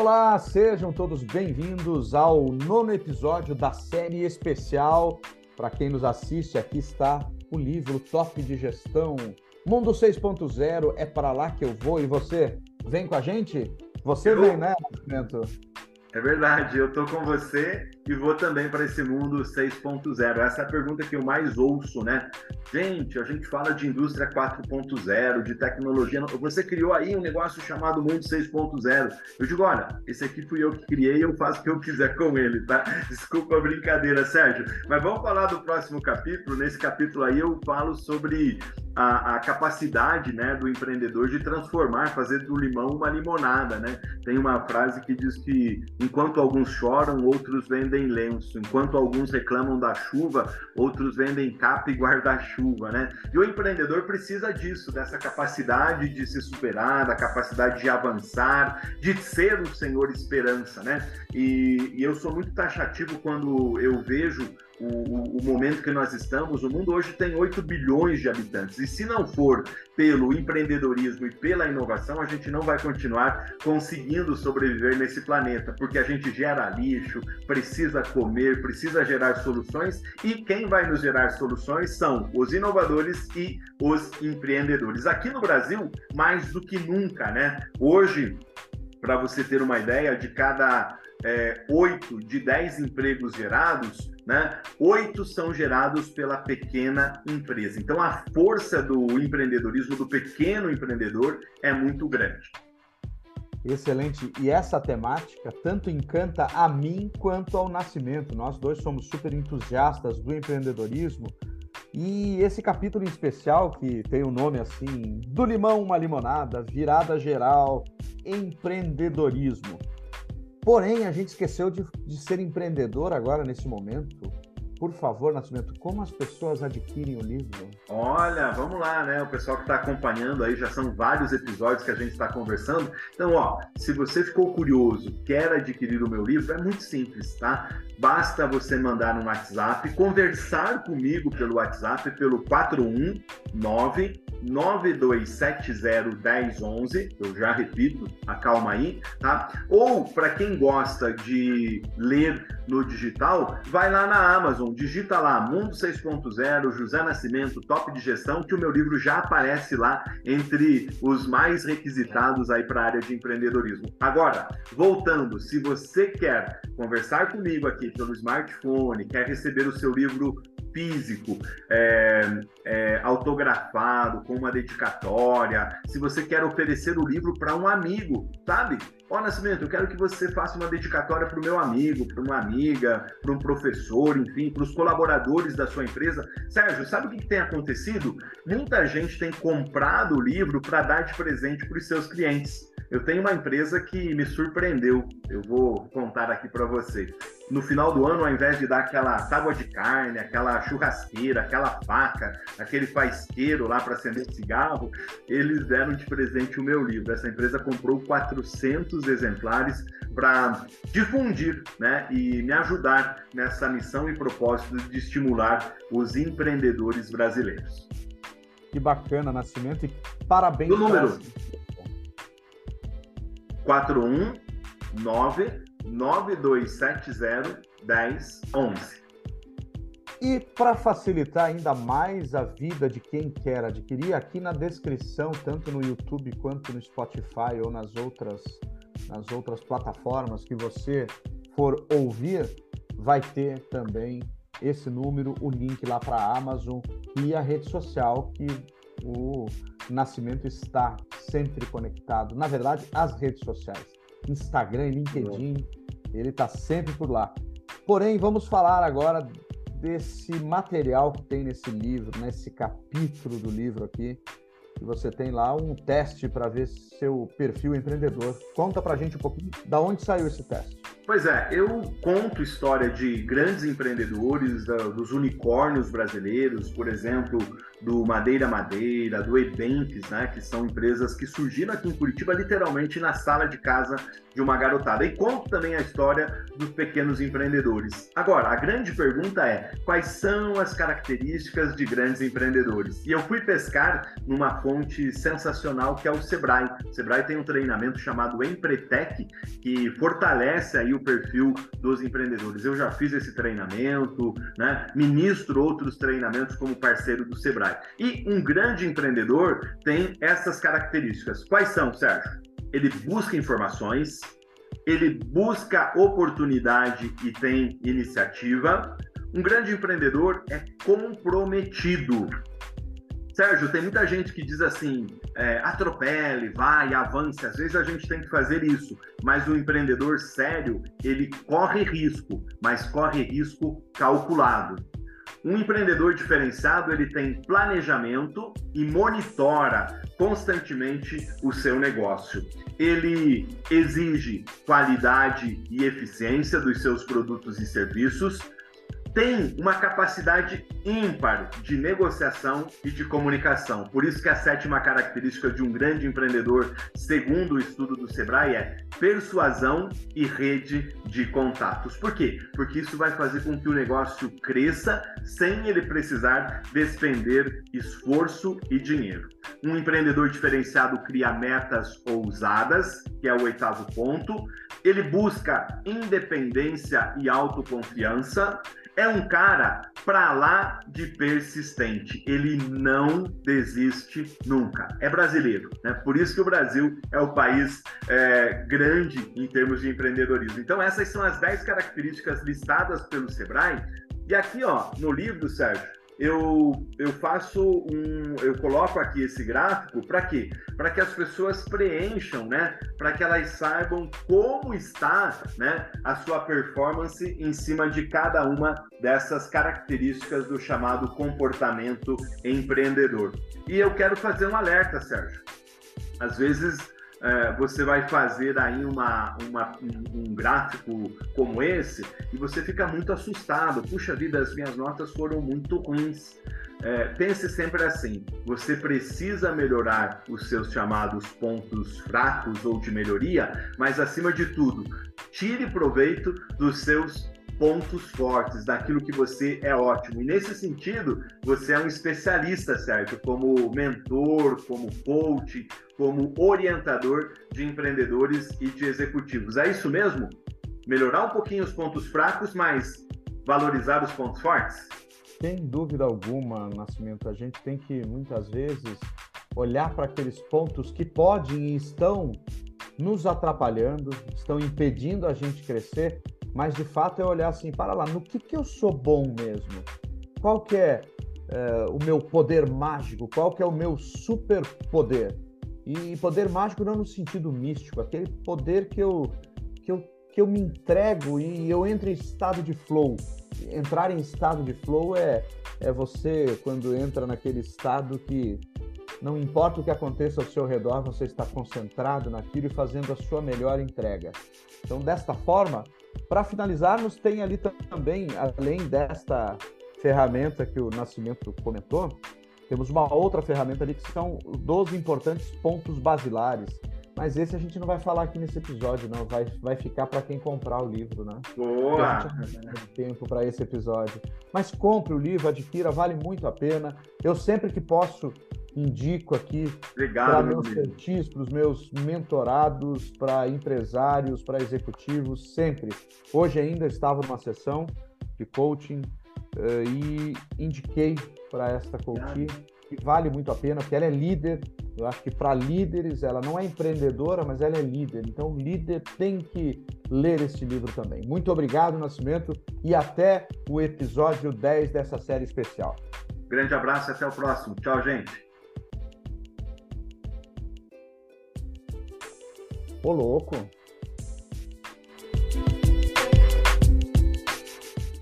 Olá, sejam todos bem-vindos ao nono episódio da série especial. Para quem nos assiste, aqui está o livro Top de Gestão. Mundo 6.0 é para lá que eu vou e você vem com a gente? Você eu... vem, né, Nascimento? É verdade, eu tô com você e vou também para esse mundo 6.0. Essa é a pergunta que eu mais ouço, né? Gente, a gente fala de indústria 4.0, de tecnologia. Você criou aí um negócio chamado mundo 6.0. Eu digo, olha, esse aqui fui eu que criei, eu faço o que eu quiser com ele, tá? Desculpa a brincadeira, Sérgio. Mas vamos falar do próximo capítulo. Nesse capítulo aí eu falo sobre a, a, capacidade né, do empreendedor de transformar, fazer do limão uma limonada. Né? Tem uma frase que diz que enquanto alguns choram, outros vendem lenço, enquanto alguns reclamam da chuva, outros vendem capa e guarda-chuva. Né? E o empreendedor precisa disso, dessa capacidade de se superar, da capacidade de avançar, de ser o Senhor esperança. Né? E, e eu sou muito taxativo quando eu vejo o, o, momento que nós estamos, o mundo hoje tem 8 bilhões de habitantes. E se não for pelo empreendedorismo e pela inovação, a gente não vai continuar conseguindo sobreviver nesse planeta, porque a gente gera lixo, precisa comer, precisa gerar soluções, e quem vai nos gerar soluções são os inovadores e os empreendedores. Aqui no Brasil, mais do que nunca, né? Hoje, para você ter uma ideia, de cada é, 8 de 10 empregos gerados, né, 8 são gerados pela pequena empresa. Então, a força do empreendedorismo, do pequeno empreendedor, é muito grande. Excelente. E essa temática tanto encanta a mim quanto ao Nascimento. Nós dois somos super entusiastas do empreendedorismo. E esse capítulo em especial, que tem o um nome assim: Do Limão uma Limonada, Virada Geral, Empreendedorismo. Porém, a gente esqueceu de, de ser empreendedor agora, nesse momento. Por favor, Nascimento, como as pessoas adquirem o livro? Olha, vamos lá, né? O pessoal que está acompanhando aí, já são vários episódios que a gente está conversando. Então, ó, se você ficou curioso, quer adquirir o meu livro, é muito simples, tá? Basta você mandar no WhatsApp, conversar comigo pelo WhatsApp, pelo 419 92701011, eu já repito, acalma aí, tá? Ou para quem gosta de ler no digital, vai lá na Amazon, digita lá Mundo 6.0, José Nascimento, Top de Gestão, que o meu livro já aparece lá entre os mais requisitados aí para a área de empreendedorismo. Agora, voltando, se você quer conversar comigo aqui pelo smartphone, quer receber o seu livro físico, é, é, autografado, com uma dedicatória, se você quer oferecer o livro para um amigo, sabe? Ó, oh, Nascimento, eu quero que você faça uma dedicatória para o meu amigo, para uma amiga, para um professor, enfim, para os colaboradores da sua empresa. Sérgio, sabe o que, que tem acontecido? Muita gente tem comprado o livro para dar de presente para os seus clientes. Eu tenho uma empresa que me surpreendeu. Eu vou contar aqui para você. No final do ano, ao invés de dar aquela tábua de carne, aquela churrasqueira, aquela faca, aquele faisqueiro lá para acender cigarro, eles deram de presente o meu livro. Essa empresa comprou 400 exemplares para difundir né, e me ajudar nessa missão e propósito de estimular os empreendedores brasileiros. Que bacana, Nascimento, e parabéns. O número. 419 9270 1011. E para facilitar ainda mais a vida de quem quer adquirir, aqui na descrição, tanto no YouTube quanto no Spotify ou nas outras, nas outras plataformas que você for ouvir, vai ter também esse número, o link lá para a Amazon e a rede social que o Nascimento está sempre conectado. Na verdade, as redes sociais, Instagram e LinkedIn, ele está sempre por lá. Porém, vamos falar agora desse material que tem nesse livro, nesse capítulo do livro aqui, que você tem lá um teste para ver seu perfil empreendedor. Conta para a gente um pouquinho da onde saiu esse teste. Pois é, eu conto história de grandes empreendedores, dos unicórnios brasileiros, por exemplo, do Madeira Madeira, do Evenques, né, que são empresas que surgiram aqui em Curitiba literalmente na sala de casa de uma garotada. E conto também a história dos pequenos empreendedores. Agora, a grande pergunta é: quais são as características de grandes empreendedores? E eu fui pescar numa fonte sensacional que é o Sebrae. O Sebrae tem um treinamento chamado Empretec que fortalece aí o perfil dos empreendedores. Eu já fiz esse treinamento, né? Ministro outros treinamentos como parceiro do Sebrae. E um grande empreendedor tem essas características. Quais são, Sérgio? Ele busca informações, ele busca oportunidade e tem iniciativa. Um grande empreendedor é comprometido. Sérgio, tem muita gente que diz assim: é, atropele, vai, avance. Às vezes a gente tem que fazer isso, mas o empreendedor sério ele corre risco, mas corre risco calculado. Um empreendedor diferenciado, ele tem planejamento e monitora constantemente o seu negócio. Ele exige qualidade e eficiência dos seus produtos e serviços, tem uma capacidade ímpar de negociação e de comunicação. Por isso que a sétima característica de um grande empreendedor, segundo o estudo do Sebrae, é persuasão e rede de contatos. Por quê? Porque isso vai fazer com que o negócio cresça sem ele precisar despender esforço e dinheiro. Um empreendedor diferenciado cria metas ousadas, que é o oitavo ponto. Ele busca independência e autoconfiança é um cara para lá de persistente. Ele não desiste nunca. É brasileiro, né? Por isso que o Brasil é o país é, grande em termos de empreendedorismo. Então essas são as 10 características listadas pelo Sebrae. E aqui, ó, no livro, Sérgio, eu, eu faço um. Eu coloco aqui esse gráfico para quê? Para que as pessoas preencham, né? Para que elas saibam como está né, a sua performance em cima de cada uma dessas características do chamado comportamento empreendedor. E eu quero fazer um alerta, Sérgio. Às vezes é, você vai fazer aí uma, uma, um, gráfico como esse e você fica muito assustado. Puxa vida, as minhas notas foram muito ruins. É, pense sempre assim: você precisa melhorar os seus chamados pontos fracos ou de melhoria, mas acima de tudo, tire proveito dos seus pontos fortes, daquilo que você é ótimo. E nesse sentido, você é um especialista, certo? Como mentor, como coach, como orientador de empreendedores e de executivos. É isso mesmo? Melhorar um pouquinho os pontos fracos, mas valorizar os pontos fortes? Sem dúvida alguma, Nascimento. A gente tem que, muitas vezes, olhar para aqueles pontos que podem e estão nos atrapalhando, estão impedindo a gente crescer mas de fato é olhar assim, para lá, no que, que eu sou bom mesmo? Qual que é, é o meu poder mágico? Qual que é o meu super poder? E poder mágico não no sentido místico, aquele poder que eu, que eu, que eu me entrego e eu entro em estado de flow. Entrar em estado de flow é, é você, quando entra naquele estado que não importa o que aconteça ao seu redor, você está concentrado naquilo e fazendo a sua melhor entrega. Então, desta forma, para finalizarmos, tem ali também, além desta ferramenta que o Nascimento comentou, temos uma outra ferramenta ali que são 12 importantes pontos basilares. Mas esse a gente não vai falar aqui nesse episódio, não. Vai, vai ficar para quem comprar o livro, né? Boa! tempo para esse episódio. Mas compre o livro, adquira, vale muito a pena. Eu sempre que posso indico aqui para meus coaches, para os meus mentorados, para empresários, para executivos, sempre. Hoje ainda estava numa sessão de coaching uh, e indiquei para esta coach que vale muito a pena, porque ela é líder. Eu acho que para líderes, ela não é empreendedora, mas ela é líder. Então, o líder tem que ler este livro também. Muito obrigado, Nascimento, e até o episódio 10 dessa série especial. Grande abraço e até o próximo. Tchau, gente. Ô, louco.